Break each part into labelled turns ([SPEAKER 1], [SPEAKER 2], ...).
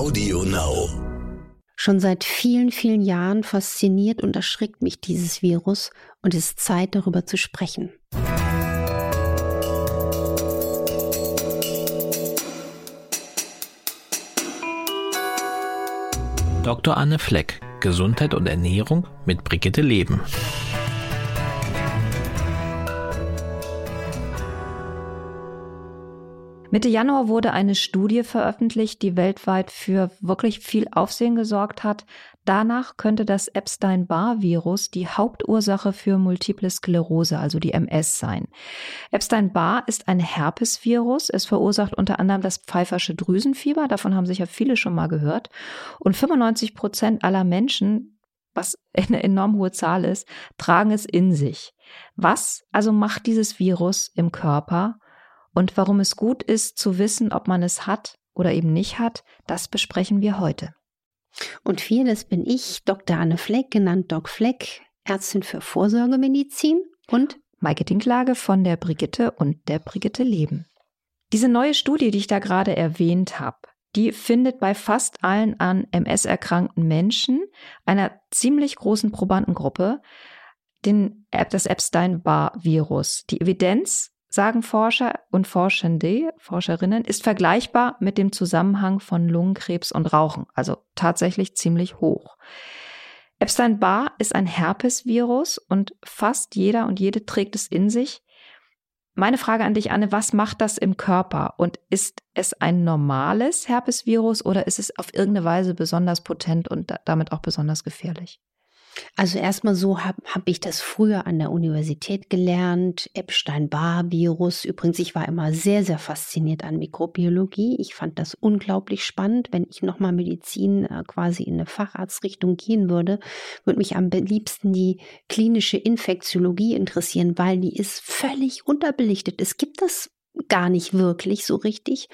[SPEAKER 1] Audio Now.
[SPEAKER 2] Schon seit vielen, vielen Jahren fasziniert und erschrickt mich dieses Virus und es ist Zeit, darüber zu sprechen.
[SPEAKER 3] Dr. Anne Fleck, Gesundheit und Ernährung mit Brigitte Leben.
[SPEAKER 4] Mitte Januar wurde eine Studie veröffentlicht, die weltweit für wirklich viel Aufsehen gesorgt hat. Danach könnte das Epstein-Barr-Virus die Hauptursache für Multiple Sklerose, also die MS, sein. Epstein-Barr ist ein Herpesvirus. Es verursacht unter anderem das pfeifersche Drüsenfieber. Davon haben sicher viele schon mal gehört. Und 95 Prozent aller Menschen, was eine enorm hohe Zahl ist, tragen es in sich. Was also macht dieses Virus im Körper? Und warum es gut ist zu wissen, ob man es hat oder eben nicht hat, das besprechen wir heute.
[SPEAKER 2] Und das bin ich, Dr. Anne Fleck, genannt Doc Fleck, Ärztin für Vorsorgemedizin und
[SPEAKER 4] Maike Dinklage von der Brigitte und der Brigitte Leben. Diese neue Studie, die ich da gerade erwähnt habe, die findet bei fast allen an MS erkrankten Menschen, einer ziemlich großen Probandengruppe, den, das Epstein-Barr-Virus. Die Evidenz sagen Forscher und Forschende, Forscherinnen, ist vergleichbar mit dem Zusammenhang von Lungenkrebs und Rauchen, also tatsächlich ziemlich hoch. Epstein-Barr ist ein Herpesvirus und fast jeder und jede trägt es in sich. Meine Frage an dich, Anne, was macht das im Körper? Und ist es ein normales Herpesvirus oder ist es auf irgendeine Weise besonders potent und damit auch besonders gefährlich?
[SPEAKER 2] Also erstmal so habe hab ich das früher an der Universität gelernt, Epstein-Barr-Virus. Übrigens, ich war immer sehr, sehr fasziniert an Mikrobiologie. Ich fand das unglaublich spannend. Wenn ich nochmal Medizin äh, quasi in eine Facharztrichtung gehen würde, würde mich am liebsten die klinische Infektiologie interessieren, weil die ist völlig unterbelichtet. Es gibt das gar nicht wirklich so richtig.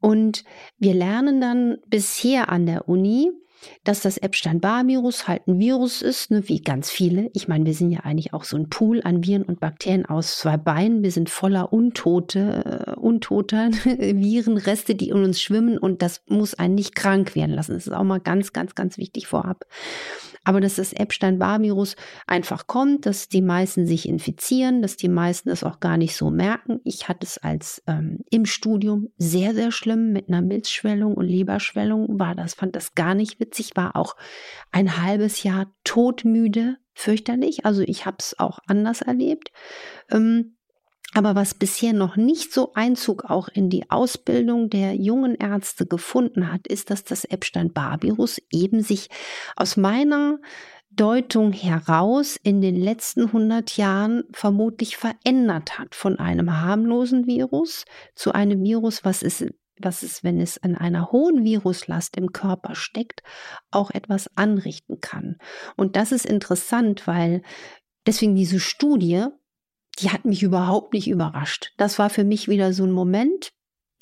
[SPEAKER 2] Und wir lernen dann bisher an der Uni, dass das Epstein-Barr-Virus halt ein Virus ist, ne, wie ganz viele. Ich meine, wir sind ja eigentlich auch so ein Pool an Viren und Bakterien aus zwei Beinen. Wir sind voller untote, äh, untoter Virenreste, die in uns schwimmen und das muss einen nicht krank werden lassen. Das ist auch mal ganz, ganz, ganz wichtig vorab. Aber dass das Epstein-Barr-Virus einfach kommt, dass die meisten sich infizieren, dass die meisten das auch gar nicht so merken. Ich hatte es als ähm, im Studium sehr, sehr schlimm mit einer Milzschwellung und Leberschwellung, war das, fand das gar nicht witzig, war auch ein halbes Jahr todmüde, fürchterlich. Also ich habe es auch anders erlebt. Ähm, aber was bisher noch nicht so Einzug auch in die Ausbildung der jungen Ärzte gefunden hat, ist, dass das Epstein-Barr-Virus eben sich aus meiner Deutung heraus in den letzten 100 Jahren vermutlich verändert hat von einem harmlosen Virus zu einem Virus, was es, was es, wenn es an einer hohen Viruslast im Körper steckt, auch etwas anrichten kann. Und das ist interessant, weil deswegen diese Studie die hat mich überhaupt nicht überrascht. Das war für mich wieder so ein Moment.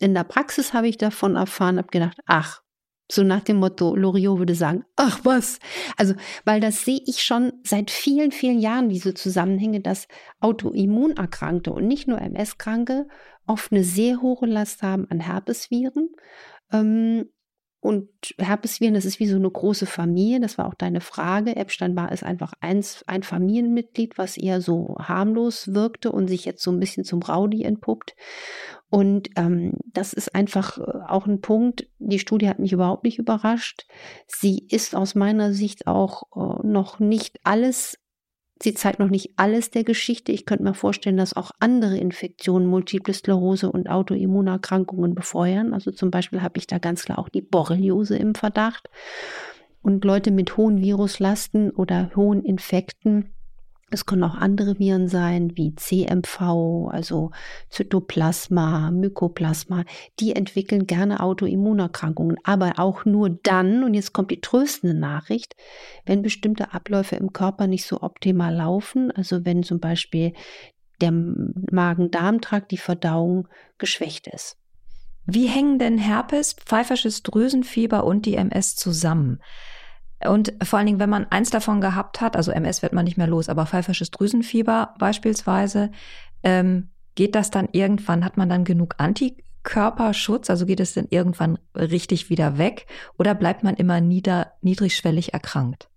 [SPEAKER 2] In der Praxis habe ich davon erfahren, habe gedacht, ach, so nach dem Motto, Loriot würde sagen, ach was. Also, weil das sehe ich schon seit vielen, vielen Jahren, diese Zusammenhänge, dass Autoimmunerkrankte und nicht nur MS-Kranke oft eine sehr hohe Last haben an Herpesviren. Ähm, und Herpesviren, das ist wie so eine große Familie. Das war auch deine Frage. Epstein-Barr ist einfach eins, ein Familienmitglied, was eher so harmlos wirkte und sich jetzt so ein bisschen zum Rowdy entpuppt. Und ähm, das ist einfach äh, auch ein Punkt. Die Studie hat mich überhaupt nicht überrascht. Sie ist aus meiner Sicht auch äh, noch nicht alles Sie zeigt noch nicht alles der Geschichte. Ich könnte mir vorstellen, dass auch andere Infektionen, Multiple Sklerose und Autoimmunerkrankungen befeuern. Also zum Beispiel habe ich da ganz klar auch die Borreliose im Verdacht. Und Leute mit hohen Viruslasten oder hohen Infekten es können auch andere Viren sein, wie CMV, also Zytoplasma, Mykoplasma. Die entwickeln gerne Autoimmunerkrankungen, aber auch nur dann, und jetzt kommt die tröstende Nachricht, wenn bestimmte Abläufe im Körper nicht so optimal laufen, also wenn zum Beispiel der Magen-Darm-Trakt, die Verdauung geschwächt ist.
[SPEAKER 4] Wie hängen denn Herpes, pfeifersches Drüsenfieber und die MS zusammen? Und vor allen Dingen, wenn man eins davon gehabt hat, also MS wird man nicht mehr los, aber pfeifersches Drüsenfieber beispielsweise, ähm, geht das dann irgendwann, hat man dann genug Antikörper Antikörperschutz? Also geht es denn irgendwann richtig wieder weg oder bleibt man immer nieder, niedrigschwellig erkrankt?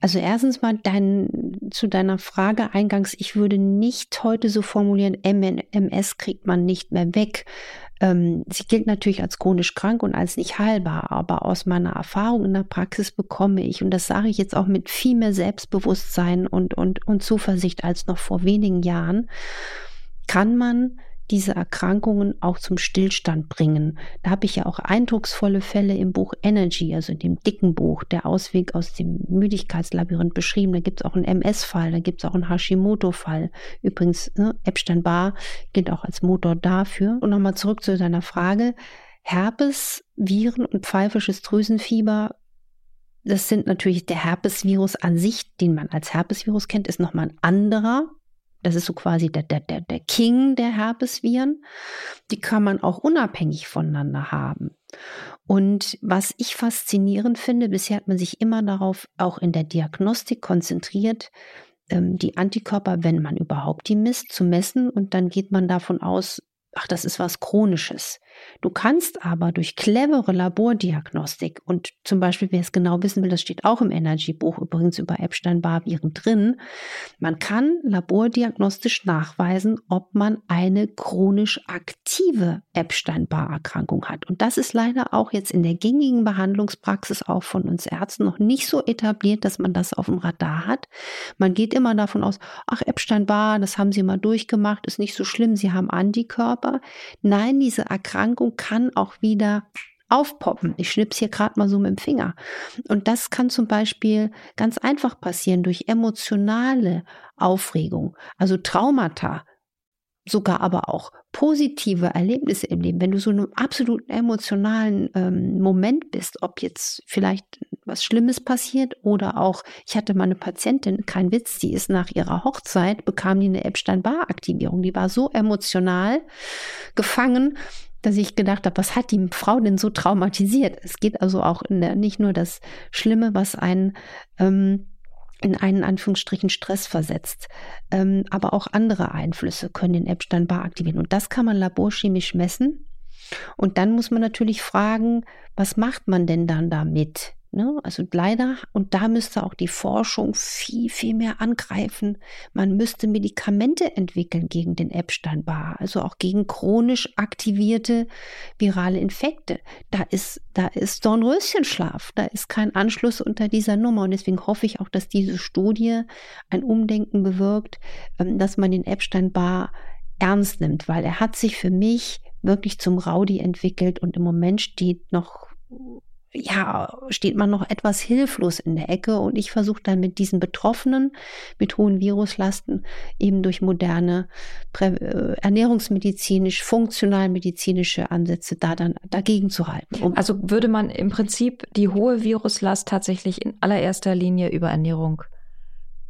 [SPEAKER 2] Also erstens mal dein, zu deiner Frage eingangs, ich würde nicht heute so formulieren, MS kriegt man nicht mehr weg. Ähm, sie gilt natürlich als chronisch krank und als nicht heilbar, aber aus meiner Erfahrung in der Praxis bekomme ich, und das sage ich jetzt auch mit viel mehr Selbstbewusstsein und, und, und Zuversicht als noch vor wenigen Jahren, kann man diese Erkrankungen auch zum Stillstand bringen. Da habe ich ja auch eindrucksvolle Fälle im Buch Energy, also in dem dicken Buch, der Ausweg aus dem Müdigkeitslabyrinth beschrieben. Da gibt es auch einen MS-Fall, da gibt es auch einen Hashimoto-Fall. Übrigens, ne, Epstein-Barr gilt auch als Motor dafür. Und nochmal zurück zu deiner Frage. Herpes, Viren und pfeifisches Drüsenfieber das sind natürlich der Herpesvirus an sich, den man als Herpesvirus kennt, ist nochmal ein anderer das ist so quasi der, der, der, der King der Herpesviren. Die kann man auch unabhängig voneinander haben. Und was ich faszinierend finde, bisher hat man sich immer darauf auch in der Diagnostik konzentriert, ähm, die Antikörper, wenn man überhaupt die misst, zu messen. Und dann geht man davon aus, ach, das ist was Chronisches. Du kannst aber durch clevere Labordiagnostik und zum Beispiel, wer es genau wissen will, das steht auch im Energy-Buch übrigens über Epstein-Barr-Viren drin, man kann labordiagnostisch nachweisen, ob man eine chronisch aktive Epstein-Barr-Erkrankung hat. Und das ist leider auch jetzt in der gängigen Behandlungspraxis auch von uns Ärzten noch nicht so etabliert, dass man das auf dem Radar hat. Man geht immer davon aus, ach, Epstein-Barr, das haben Sie mal durchgemacht, ist nicht so schlimm, Sie haben Antikörper. Nein, diese Erkrankung Erkrankung kann auch wieder aufpoppen. Ich schnips hier gerade mal so mit dem Finger. Und das kann zum Beispiel ganz einfach passieren durch emotionale Aufregung, also Traumata, sogar aber auch positive Erlebnisse im Leben. Wenn du so in einem absoluten emotionalen ähm, Moment bist, ob jetzt vielleicht was Schlimmes passiert oder auch, ich hatte mal eine Patientin, kein Witz, die ist nach ihrer Hochzeit, bekam die eine Epstein-Barr-Aktivierung. Die war so emotional gefangen, dass ich gedacht habe, was hat die Frau denn so traumatisiert? Es geht also auch der, nicht nur das Schlimme, was einen ähm, in einen Anführungsstrichen Stress versetzt, ähm, aber auch andere Einflüsse können den Epstein-Barr aktivieren. Und das kann man laborchemisch messen. Und dann muss man natürlich fragen, was macht man denn dann damit? Ne? Also leider, und da müsste auch die Forschung viel, viel mehr angreifen. Man müsste Medikamente entwickeln gegen den Epstein-Barr, also auch gegen chronisch aktivierte virale Infekte. Da ist, da ist Dornröschenschlaf, da ist kein Anschluss unter dieser Nummer. Und deswegen hoffe ich auch, dass diese Studie ein Umdenken bewirkt, ähm, dass man den Epstein-Barr ernst nimmt, weil er hat sich für mich wirklich zum Rowdy entwickelt und im Moment steht noch ja, steht man noch etwas hilflos in der Ecke und ich versuche dann mit diesen Betroffenen mit hohen Viruslasten eben durch moderne Prä äh, ernährungsmedizinisch, funktionalmedizinische Ansätze da dann dagegen zu halten.
[SPEAKER 4] Um also würde man im Prinzip die hohe Viruslast tatsächlich in allererster Linie über Ernährung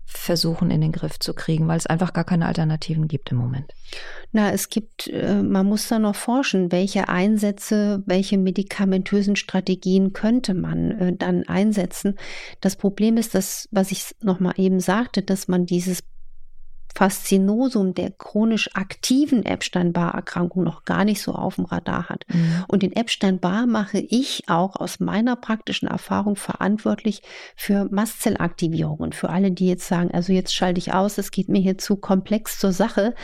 [SPEAKER 4] versuchen in den Griff zu kriegen, weil es einfach gar keine Alternativen gibt im Moment?
[SPEAKER 2] Na, es gibt, äh, man muss da noch forschen, welche Einsätze, welche medikamentösen Strategien könnte man äh, dann einsetzen. Das Problem ist, dass, was ich noch mal eben sagte, dass man dieses Faszinosum der chronisch aktiven Epstein-Barr-Erkrankung noch gar nicht so auf dem Radar hat. Mhm. Und den Epstein-Barr mache ich auch aus meiner praktischen Erfahrung verantwortlich für Mastzellaktivierungen. Für alle, die jetzt sagen, also jetzt schalte ich aus, es geht mir hier zu komplex zur Sache.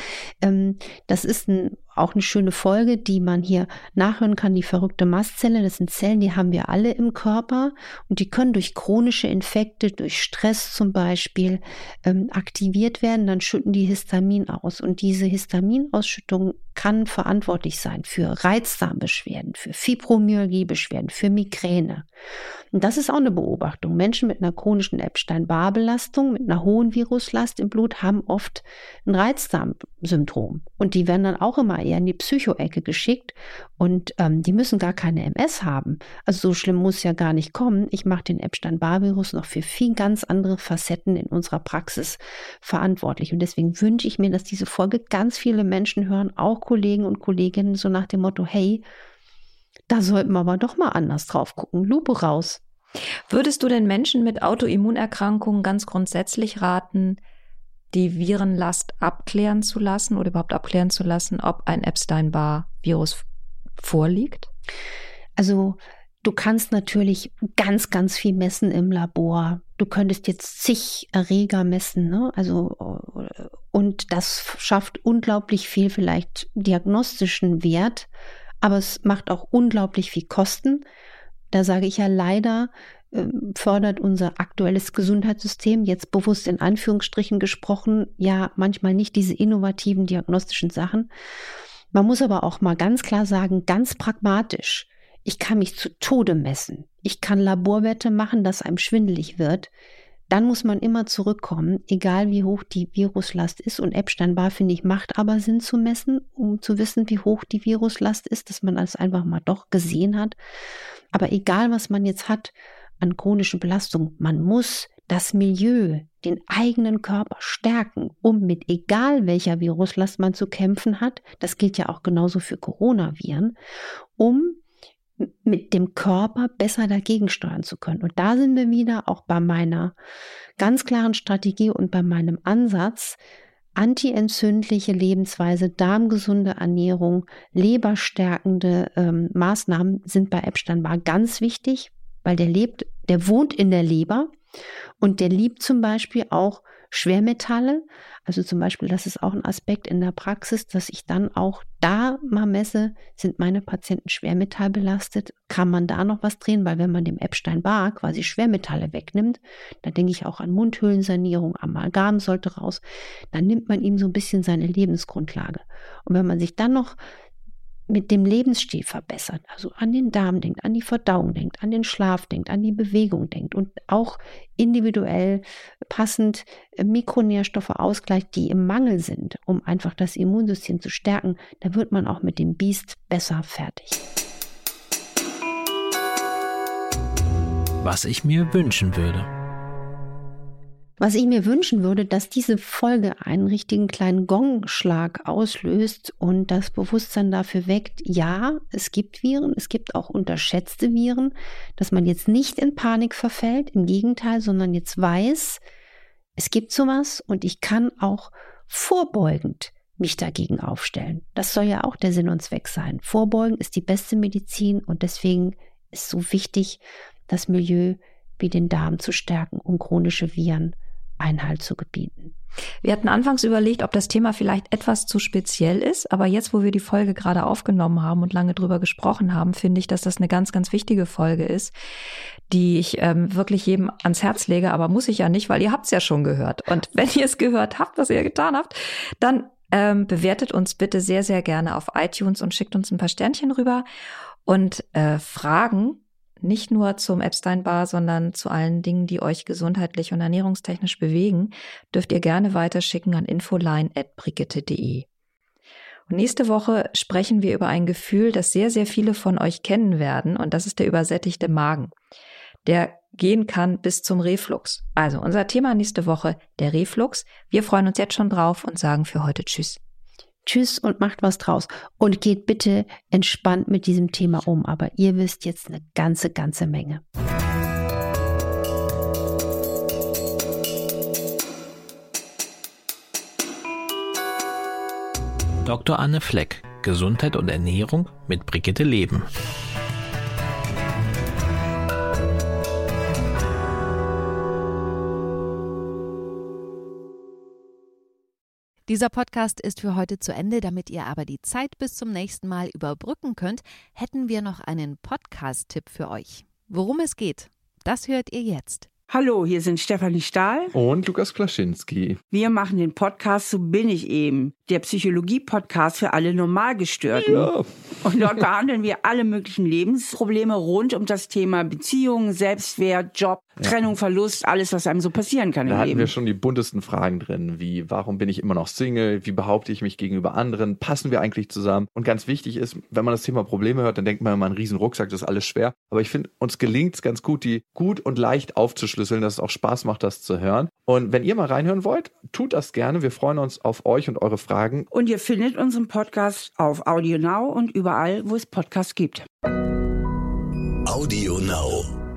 [SPEAKER 2] Ähm, das ist ein auch eine schöne Folge, die man hier nachhören kann, die verrückte Mastzelle. Das sind Zellen, die haben wir alle im Körper und die können durch chronische Infekte, durch Stress zum Beispiel ähm, aktiviert werden. Dann schütten die Histamin aus und diese Histaminausschüttung kann verantwortlich sein für Reizdarmbeschwerden, für Fibromyalgiebeschwerden, für Migräne. Und das ist auch eine Beobachtung. Menschen mit einer chronischen Epstein-Barr-Belastung, mit einer hohen Viruslast im Blut, haben oft ein Reizdarmsyndrom. Und die werden dann auch immer eher in die Psychoecke geschickt. Und ähm, die müssen gar keine MS haben. Also so schlimm muss ja gar nicht kommen. Ich mache den Epstein-Barr-Virus noch für viel ganz andere Facetten in unserer Praxis verantwortlich. Und deswegen wünsche ich mir, dass diese Folge ganz viele Menschen hören, auch Kollegen und Kolleginnen, so nach dem Motto, hey, da sollten wir aber doch mal anders drauf gucken. Lupe raus.
[SPEAKER 4] Würdest du den Menschen mit Autoimmunerkrankungen ganz grundsätzlich raten, die Virenlast abklären zu lassen oder überhaupt abklären zu lassen, ob ein Epstein-Barr-Virus vorliegt?
[SPEAKER 2] Also du kannst natürlich ganz, ganz viel messen im Labor. Du könntest jetzt zig Erreger messen, ne? Also und das schafft unglaublich viel vielleicht diagnostischen Wert, aber es macht auch unglaublich viel Kosten. Da sage ich ja leider, ähm, fördert unser aktuelles Gesundheitssystem, jetzt bewusst in Anführungsstrichen gesprochen, ja manchmal nicht diese innovativen diagnostischen Sachen. Man muss aber auch mal ganz klar sagen, ganz pragmatisch, ich kann mich zu Tode messen. Ich kann Laborwerte machen, dass einem schwindelig wird. Dann muss man immer zurückkommen, egal wie hoch die Viruslast ist. Und Epstein-Barr, finde ich, macht aber Sinn zu messen, um zu wissen, wie hoch die Viruslast ist, dass man das einfach mal doch gesehen hat. Aber egal, was man jetzt hat, an chronischen Belastungen. Man muss das Milieu, den eigenen Körper stärken, um mit egal welcher Viruslast man zu kämpfen hat, das gilt ja auch genauso für Coronaviren, um mit dem Körper besser dagegen steuern zu können. Und da sind wir wieder auch bei meiner ganz klaren Strategie und bei meinem Ansatz, antientzündliche Lebensweise, darmgesunde Ernährung, leberstärkende ähm, Maßnahmen sind bei Epstein-Barr ganz wichtig, weil der lebt, der wohnt in der Leber und der liebt zum Beispiel auch Schwermetalle. Also zum Beispiel, das ist auch ein Aspekt in der Praxis, dass ich dann auch da mal messe, sind meine Patienten schwermetallbelastet, kann man da noch was drehen, weil wenn man dem Epstein-Barr quasi Schwermetalle wegnimmt, dann denke ich auch an Mundhöhlensanierung, Amalgam sollte raus, dann nimmt man ihm so ein bisschen seine Lebensgrundlage. Und wenn man sich dann noch mit dem Lebensstil verbessert, also an den Darm denkt, an die Verdauung denkt, an den Schlaf denkt, an die Bewegung denkt und auch individuell passend äh, Mikronährstoffe ausgleicht, die im Mangel sind, um einfach das Immunsystem zu stärken, da wird man auch mit dem Biest besser fertig.
[SPEAKER 3] Was ich mir wünschen würde.
[SPEAKER 2] Was ich mir wünschen würde, dass diese Folge einen richtigen kleinen Gongschlag auslöst und das Bewusstsein dafür weckt, ja, es gibt Viren, es gibt auch unterschätzte Viren, dass man jetzt nicht in Panik verfällt, im Gegenteil, sondern jetzt weiß, es gibt sowas und ich kann auch vorbeugend mich dagegen aufstellen. Das soll ja auch der Sinn und Zweck sein. Vorbeugen ist die beste Medizin und deswegen ist so wichtig, das Milieu wie den Darm zu stärken, um chronische Viren Einhalt zu gebieten.
[SPEAKER 4] Wir hatten anfangs überlegt, ob das Thema vielleicht etwas zu speziell ist, aber jetzt, wo wir die Folge gerade aufgenommen haben und lange drüber gesprochen haben, finde ich, dass das eine ganz, ganz wichtige Folge ist, die ich ähm, wirklich jedem ans Herz lege, aber muss ich ja nicht, weil ihr habt es ja schon gehört. Und wenn ihr es gehört habt, was ihr getan habt, dann ähm, bewertet uns bitte sehr, sehr gerne auf iTunes und schickt uns ein paar Sternchen rüber und äh, Fragen nicht nur zum Epstein-Bar, sondern zu allen Dingen, die euch gesundheitlich und ernährungstechnisch bewegen, dürft ihr gerne weiterschicken an infoline.brigitte.de. Und nächste Woche sprechen wir über ein Gefühl, das sehr, sehr viele von euch kennen werden, und das ist der übersättigte Magen. Der gehen kann bis zum Reflux. Also unser Thema nächste Woche, der Reflux. Wir freuen uns jetzt schon drauf und sagen für heute Tschüss.
[SPEAKER 2] Tschüss und macht was draus. Und geht bitte entspannt mit diesem Thema um. Aber ihr wisst jetzt eine ganze, ganze Menge.
[SPEAKER 3] Dr. Anne Fleck, Gesundheit und Ernährung mit Brigitte Leben.
[SPEAKER 1] Dieser Podcast ist für heute zu Ende. Damit ihr aber die Zeit bis zum nächsten Mal überbrücken könnt, hätten wir noch einen Podcast-Tipp für euch. Worum es geht, das hört ihr jetzt.
[SPEAKER 5] Hallo, hier sind Stefanie Stahl
[SPEAKER 6] und Lukas Klaschinski.
[SPEAKER 5] Wir machen den Podcast So bin ich eben, der Psychologie-Podcast für alle Normalgestörten. Ja. Und dort behandeln wir alle möglichen Lebensprobleme rund um das Thema Beziehungen, Selbstwert, Job, Trennung, Verlust, alles, was einem so passieren kann
[SPEAKER 6] da
[SPEAKER 5] im
[SPEAKER 6] hatten
[SPEAKER 5] Leben.
[SPEAKER 6] wir schon die buntesten Fragen drin, wie warum bin ich immer noch Single, wie behaupte ich mich gegenüber anderen, passen wir eigentlich zusammen? Und ganz wichtig ist, wenn man das Thema Probleme hört, dann denkt man immer, ein riesen Rucksack, das ist alles schwer. Aber ich finde, uns gelingt es ganz gut, die gut und leicht aufzuschlüsseln, dass es auch Spaß macht, das zu hören. Und wenn ihr mal reinhören wollt, tut das gerne. Wir freuen uns auf euch und eure Fragen.
[SPEAKER 5] Und ihr findet unseren Podcast auf Audio Now und überall, wo es Podcasts gibt.
[SPEAKER 7] Audio Now.